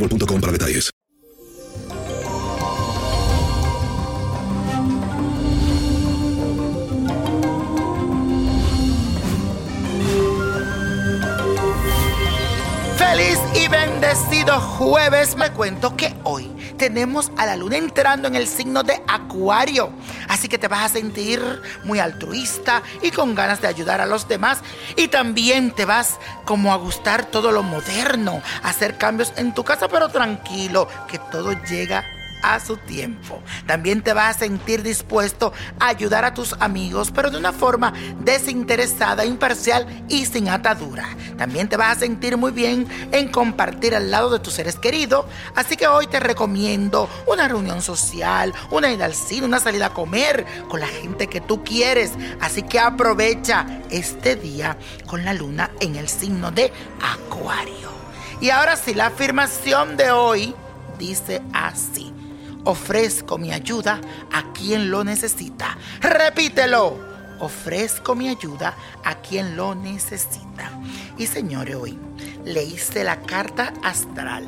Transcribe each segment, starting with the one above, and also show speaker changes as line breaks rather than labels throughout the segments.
boostmobile.com para detalles.
Feliz y bendecido jueves. Me cuento que hoy tenemos a la luna entrando en el signo de Acuario. Así que te vas a sentir muy altruista y con ganas de ayudar a los demás. Y también te vas como a gustar todo lo moderno, hacer cambios en tu casa, pero tranquilo, que todo llega a su tiempo. También te vas a sentir dispuesto a ayudar a tus amigos, pero de una forma desinteresada, imparcial y sin atadura. También te vas a sentir muy bien en compartir al lado de tus seres queridos. Así que hoy te recomiendo una reunión social, una ida al cine, una salida a comer con la gente que tú quieres. Así que aprovecha este día con la luna en el signo de Acuario. Y ahora sí, la afirmación de hoy dice así. Ofrezco mi ayuda a quien lo necesita. Repítelo. Ofrezco mi ayuda a quien lo necesita. Y señores, hoy le hice la carta astral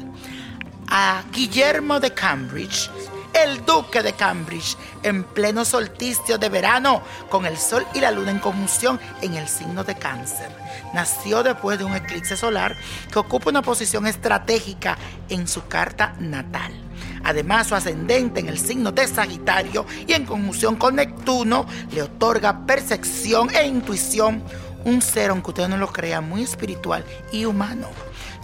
a Guillermo de Cambridge, el duque de Cambridge, en pleno solsticio de verano, con el sol y la luna en conjunción en el signo de cáncer. Nació después de un eclipse solar que ocupa una posición estratégica en su carta natal. Además, su ascendente en el signo de Sagitario y en conjunción con Neptuno le otorga percepción e intuición, un ser, aunque usted no lo crea, muy espiritual y humano.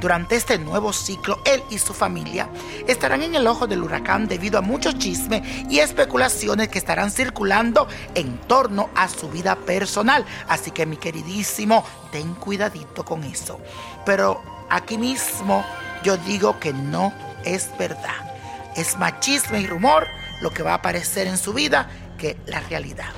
Durante este nuevo ciclo, él y su familia estarán en el ojo del huracán debido a muchos chismes y especulaciones que estarán circulando en torno a su vida personal. Así que mi queridísimo, ten cuidadito con eso. Pero aquí mismo yo digo que no es verdad. Es más chisme y rumor lo que va a aparecer en su vida que la realidad.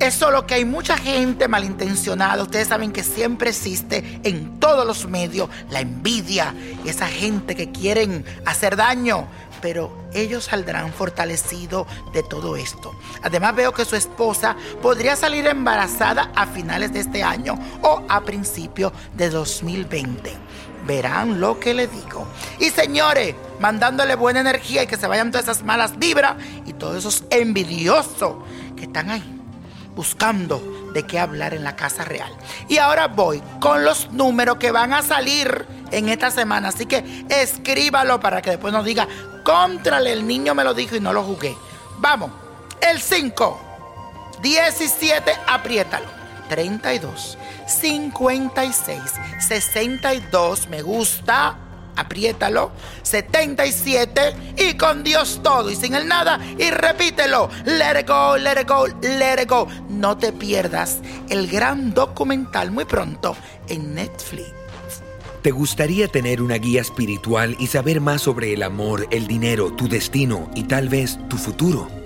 Es solo que hay mucha gente malintencionada. Ustedes saben que siempre existe en todos los medios la envidia y esa gente que quieren hacer daño. Pero ellos saldrán fortalecidos de todo esto. Además veo que su esposa podría salir embarazada a finales de este año o a principios de 2020 verán lo que le digo. Y señores, mandándole buena energía y que se vayan todas esas malas vibras y todos esos envidiosos que están ahí buscando de qué hablar en la casa real. Y ahora voy con los números que van a salir en esta semana. Así que escríbalo para que después nos diga, contrale, el niño me lo dijo y no lo jugué. Vamos, el 5, 17, apriétalo. 32, 56, 62, me gusta. apriétalo, 77 y con Dios todo y sin el nada y repítelo, let it go, let it go, let it go. No te pierdas el gran documental muy pronto en Netflix.
¿Te gustaría tener una guía espiritual y saber más sobre el amor, el dinero, tu destino y tal vez tu futuro?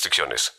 restricciones.